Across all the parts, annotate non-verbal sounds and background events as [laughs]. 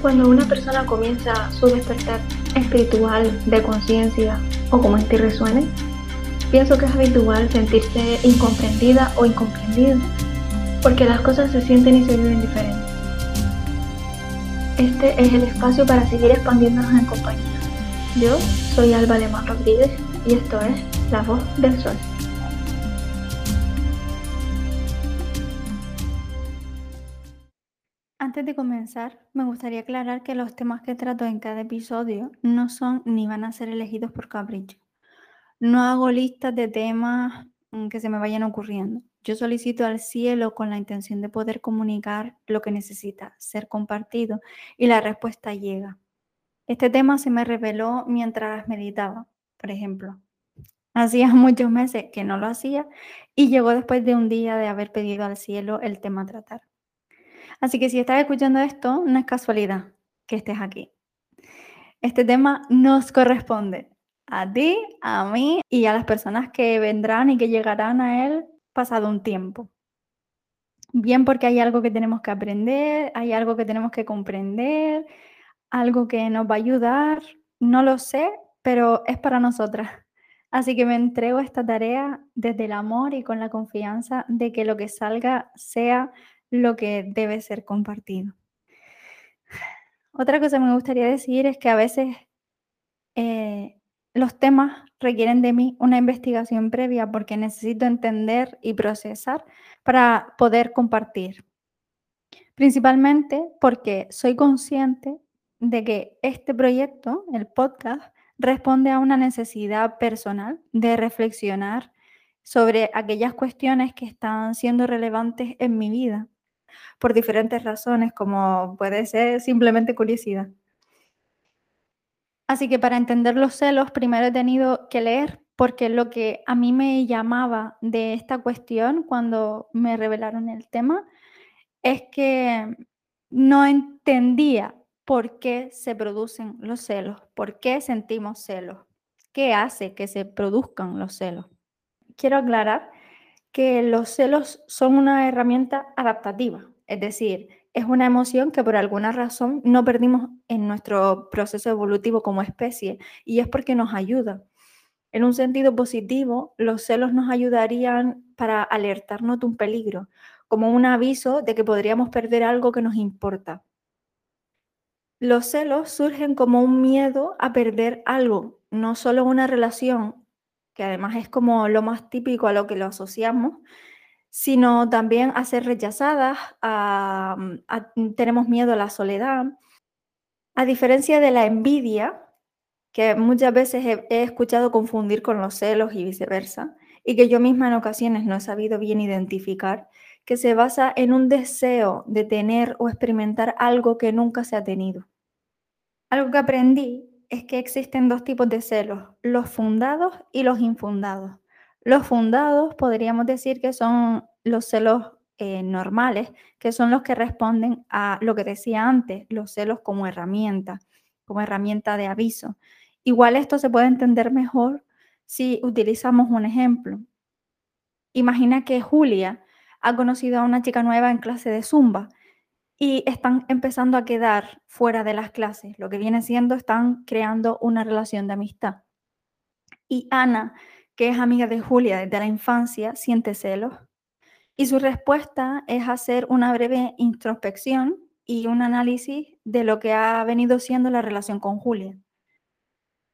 Cuando una persona comienza su despertar espiritual, de conciencia o como en ti resuene, pienso que es habitual sentirse incomprendida o incomprendido porque las cosas se sienten y se viven diferentes. Este es el espacio para seguir expandiéndonos en compañía. Yo soy Alba Alemán Rodríguez y esto es La Voz del Sol. Antes de comenzar, me gustaría aclarar que los temas que trato en cada episodio no son ni van a ser elegidos por capricho. No hago listas de temas mm, que se me vayan ocurriendo. Yo solicito al cielo con la intención de poder comunicar lo que necesita ser compartido y la respuesta llega. Este tema se me reveló mientras meditaba, por ejemplo. Hacía [laughs] muchos meses que no lo hacía y llegó después de un día de haber pedido al cielo el tema a tratar. Así que si estás escuchando esto, no es casualidad que estés aquí. Este tema nos corresponde a ti, a mí y a las personas que vendrán y que llegarán a él pasado un tiempo. Bien porque hay algo que tenemos que aprender, hay algo que tenemos que comprender, algo que nos va a ayudar, no lo sé, pero es para nosotras. Así que me entrego a esta tarea desde el amor y con la confianza de que lo que salga sea lo que debe ser compartido. Otra cosa que me gustaría decir es que a veces eh, los temas requieren de mí una investigación previa porque necesito entender y procesar para poder compartir. Principalmente porque soy consciente de que este proyecto, el podcast, responde a una necesidad personal de reflexionar sobre aquellas cuestiones que están siendo relevantes en mi vida por diferentes razones, como puede ser simplemente curiosidad. Así que para entender los celos, primero he tenido que leer, porque lo que a mí me llamaba de esta cuestión cuando me revelaron el tema es que no entendía por qué se producen los celos, por qué sentimos celos, qué hace que se produzcan los celos. Quiero aclarar que los celos son una herramienta adaptativa, es decir, es una emoción que por alguna razón no perdimos en nuestro proceso evolutivo como especie y es porque nos ayuda. En un sentido positivo, los celos nos ayudarían para alertarnos de un peligro, como un aviso de que podríamos perder algo que nos importa. Los celos surgen como un miedo a perder algo, no solo una relación, que además es como lo más típico a lo que lo asociamos, sino también a ser rechazadas, mm, mm, tenemos miedo a la soledad. A diferencia de la envidia, que muchas veces he escuchado confundir con los celos y viceversa, y que yo misma en ocasiones no he sabido bien identificar, que se basa en un deseo de tener o experimentar algo que nunca se ha tenido. Algo que aprendí es que existen dos tipos de celos, los fundados y los infundados. Los fundados podríamos decir que son los celos eh, normales, que son los que responden a lo que decía antes, los celos como herramienta, como herramienta de aviso. Igual esto se puede entender mejor si utilizamos un ejemplo. Imagina que Julia ha conocido a una chica nueva en clase de zumba y están empezando a quedar fuera de las clases. Lo que viene siendo, están creando una relación de amistad. Y Ana que es amiga de Julia desde la infancia, siente celos. Y su respuesta es hacer una breve introspección y un análisis de lo que ha venido siendo la relación con Julia.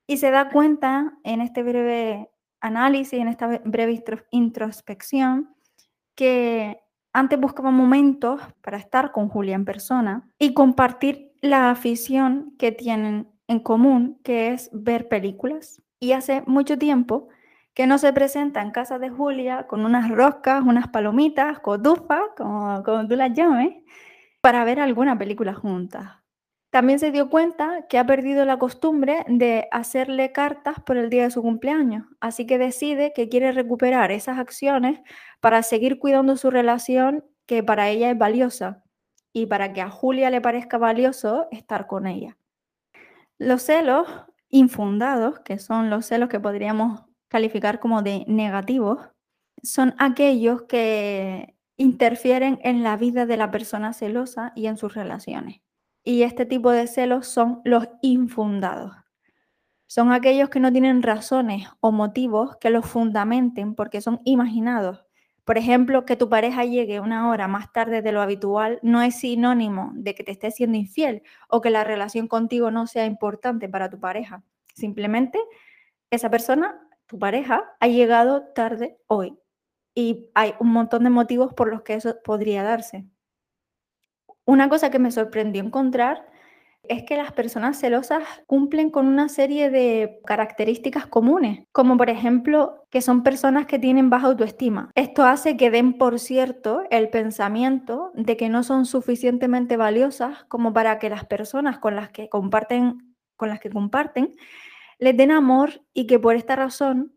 Y se da cuenta en este breve análisis, en esta breve introspección, que antes buscaba momentos para estar con Julia en persona y compartir la afición que tienen en común, que es ver películas. Y hace mucho tiempo que no se presenta en casa de Julia con unas roscas, unas palomitas, cotufas, como, como tú las llames, para ver alguna película juntas. También se dio cuenta que ha perdido la costumbre de hacerle cartas por el día de su cumpleaños, así que decide que quiere recuperar esas acciones para seguir cuidando su relación que para ella es valiosa y para que a Julia le parezca valioso estar con ella. Los celos infundados, que son los celos que podríamos calificar como de negativos son aquellos que interfieren en la vida de la persona celosa y en sus relaciones. Y este tipo de celos son los infundados. Son aquellos que no tienen razones o motivos que los fundamenten porque son imaginados. Por ejemplo, que tu pareja llegue una hora más tarde de lo habitual no es sinónimo de que te esté siendo infiel o que la relación contigo no sea importante para tu pareja. Simplemente esa persona, tu pareja, ha llegado tarde hoy y hay un montón de motivos por los que eso podría darse. Una cosa que me sorprendió encontrar es que las personas celosas cumplen con una serie de características comunes, como por ejemplo que son personas que tienen baja autoestima. Esto hace que den por cierto el pensamiento de que no son suficientemente valiosas como para que las personas con las que comparten, con las que comparten les den amor y que por esta razón,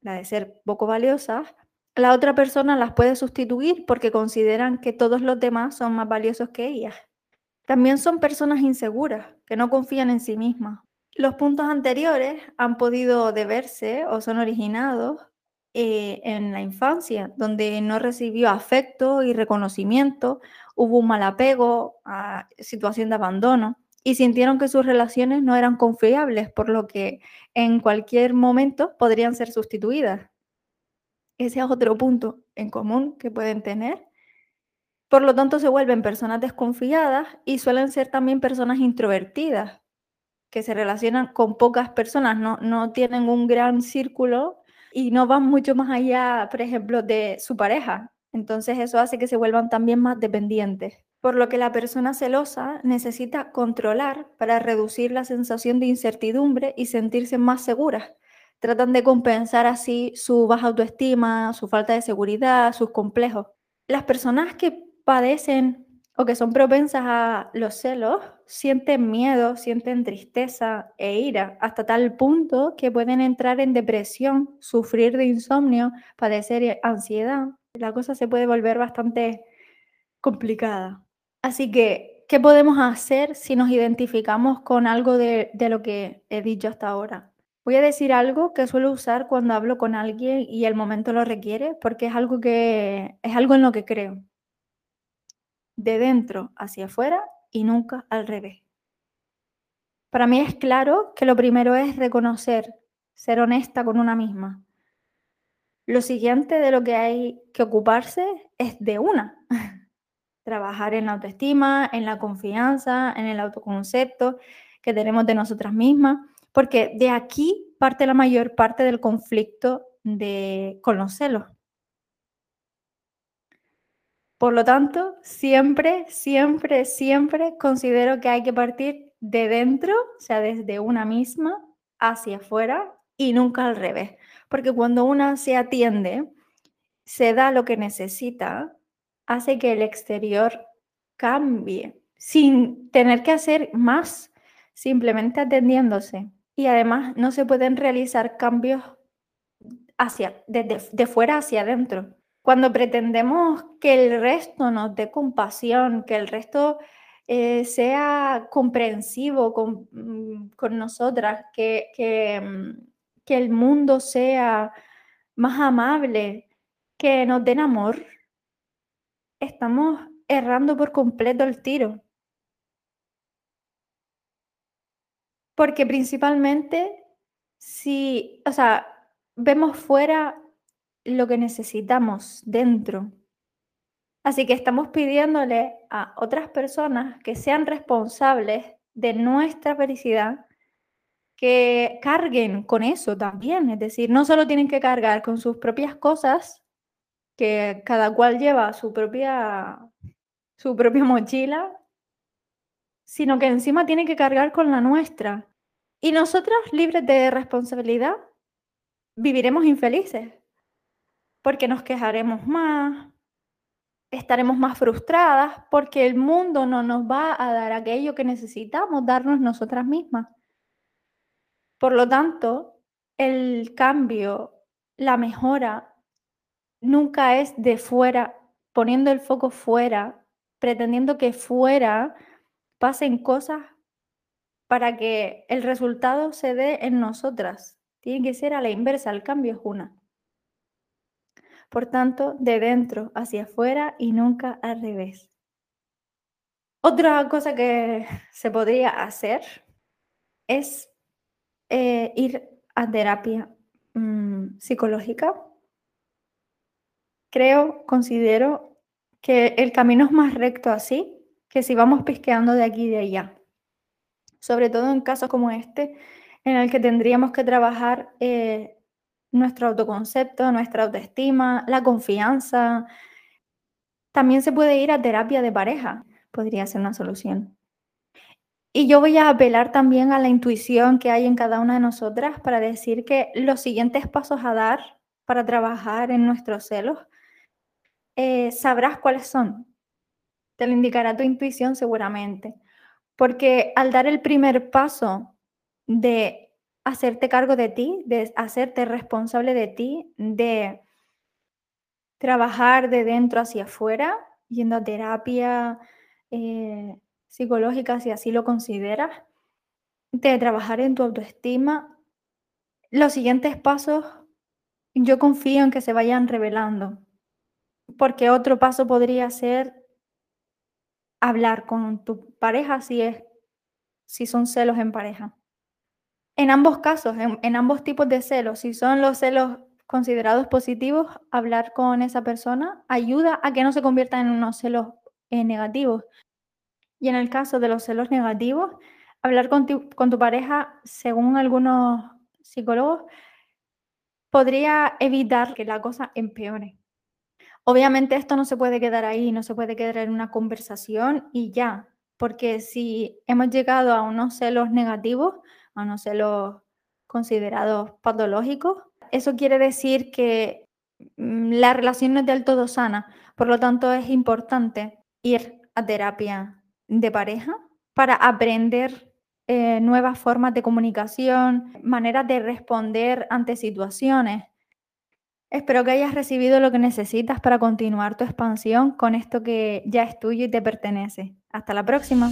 la de ser poco valiosas, la otra persona las puede sustituir porque consideran que todos los demás son más valiosos que ellas. También son personas inseguras, que no confían en sí mismas. Los puntos anteriores han podido deberse o son originados eh, en la infancia, donde no recibió afecto y reconocimiento, hubo un mal apego, situación de abandono y sintieron que sus relaciones no eran confiables, por lo que en cualquier momento podrían ser sustituidas. Ese es otro punto en común que pueden tener por lo tanto, se vuelven personas desconfiadas y suelen ser también personas introvertidas, que se relacionan con pocas personas, no, no tienen un gran círculo y no van mucho más allá, por ejemplo, de su pareja. Entonces eso hace que se vuelvan también más dependientes. Por lo que la persona celosa necesita controlar para reducir la sensación de incertidumbre y sentirse más segura. Tratan de compensar así su baja autoestima, su falta de seguridad, sus complejos. Las personas que padecen o que son propensas a los celos sienten miedo, sienten tristeza e ira, hasta tal punto que pueden entrar en depresión, sufrir de insomnio, padecer ansiedad. La cosa se puede volver bastante complicada. Así que, ¿qué podemos hacer si nos identificamos con algo de, lo que he dicho hasta ahora? Voy a decir algo que suelo usar cuando hablo con alguien y el momento lo requiere, porque es algo que es algo en lo que creo de dentro hacia afuera y nunca al revés. Para mí es claro que lo primero es reconocer, ser honesta con una misma. Lo siguiente de lo que hay que ocuparse es de una. [laughs] Trabajar en la autoestima, en la confianza, en el autoconcepto que tenemos de nosotras mismas, porque de aquí parte la mayor parte del conflicto de, con los celos. Por lo tanto, siempre, siempre, siempre considero que hay que partir de dentro, o sea, desde una misma hacia afuera y nunca al revés. Porque cuando una se atiende, se da lo que necesita, hace que el exterior cambie sin tener que hacer más, simplemente atendiéndose. Y además no se pueden realizar cambios hacia, de fuera hacia adentro. Cuando pretendemos que el resto nos dé compasión, que el resto eh, sea comprensivo con, mm, nosotras, que, mm, que el mundo sea más amable, que nos den amor, estamos errando por completo el tiro. Porque principalmente si, o sea, vemos fuera lo que necesitamos dentro. Así que estamos pidiéndole a otras personas que sean responsables de nuestra felicidad, que carguen con eso también. Es decir, no solo tienen que cargar con sus propias cosas, que cada cual lleva su propia, su propia mochila, sino que encima tienen que cargar con la nuestra. Y nosotras, libres de responsabilidad, viviremos infelices porque nos quejaremos más, estaremos más frustradas, porque el mundo no nos va a dar aquello que necesitamos darnos nosotras mismas. Por lo tanto, el cambio, la mejora, nunca es de fuera, poniendo el foco fuera, pretendiendo que fuera pasen cosas para que el resultado se dé en nosotras. Tiene que ser a la inversa, el cambio es una. Por tanto, de dentro hacia afuera y nunca al revés. Otra cosa que [laughs] se podría hacer es eh, ir a terapia mm, psicológica. Creo, considero que el camino es más recto así que si vamos pisqueando de aquí y de allá. Sobre todo en casos como este, en el que tendríamos que trabajar eh, nuestro autoconcepto, nuestra autoestima, la confianza. También se puede ir a terapia de pareja, podría ser una solución. Y yo voy a apelar también a la intuición que hay en cada una de nosotras para decir que los siguientes pasos a dar para trabajar en nuestros celos, eh, sabrás cuáles son. Te lo indicará tu intuición seguramente. Porque al dar el primer paso de hacerte cargo de ti, de hacerte responsable de ti, de trabajar de dentro hacia afuera, yendo a terapia eh, psicológica, si así lo consideras, de trabajar en tu autoestima, los siguientes pasos yo confío en que se vayan revelando, porque otro paso podría ser hablar con tu pareja si es si son celos en pareja. En ambos casos, en, ambos tipos de celos, si son los celos considerados positivos, hablar con esa persona ayuda a que no se conviertan en unos celos eh, negativos. Y en el caso de los celos negativos, hablar con con tu pareja, según algunos psicólogos, podría evitar que la cosa empeore. Obviamente esto no se puede quedar ahí, no se puede quedar en una conversación y ya, porque si hemos llegado a unos celos negativos, a unos celos considerados patológicos, eso quiere decir que mm, la relación no es del todo sana. Por lo tanto, es importante ir a terapia de pareja para aprender eh, nuevas formas de comunicación, maneras de responder ante situaciones Espero que hayas recibido lo que necesitas para continuar tu expansión con esto que ya es tuyo y te pertenece. Hasta la próxima.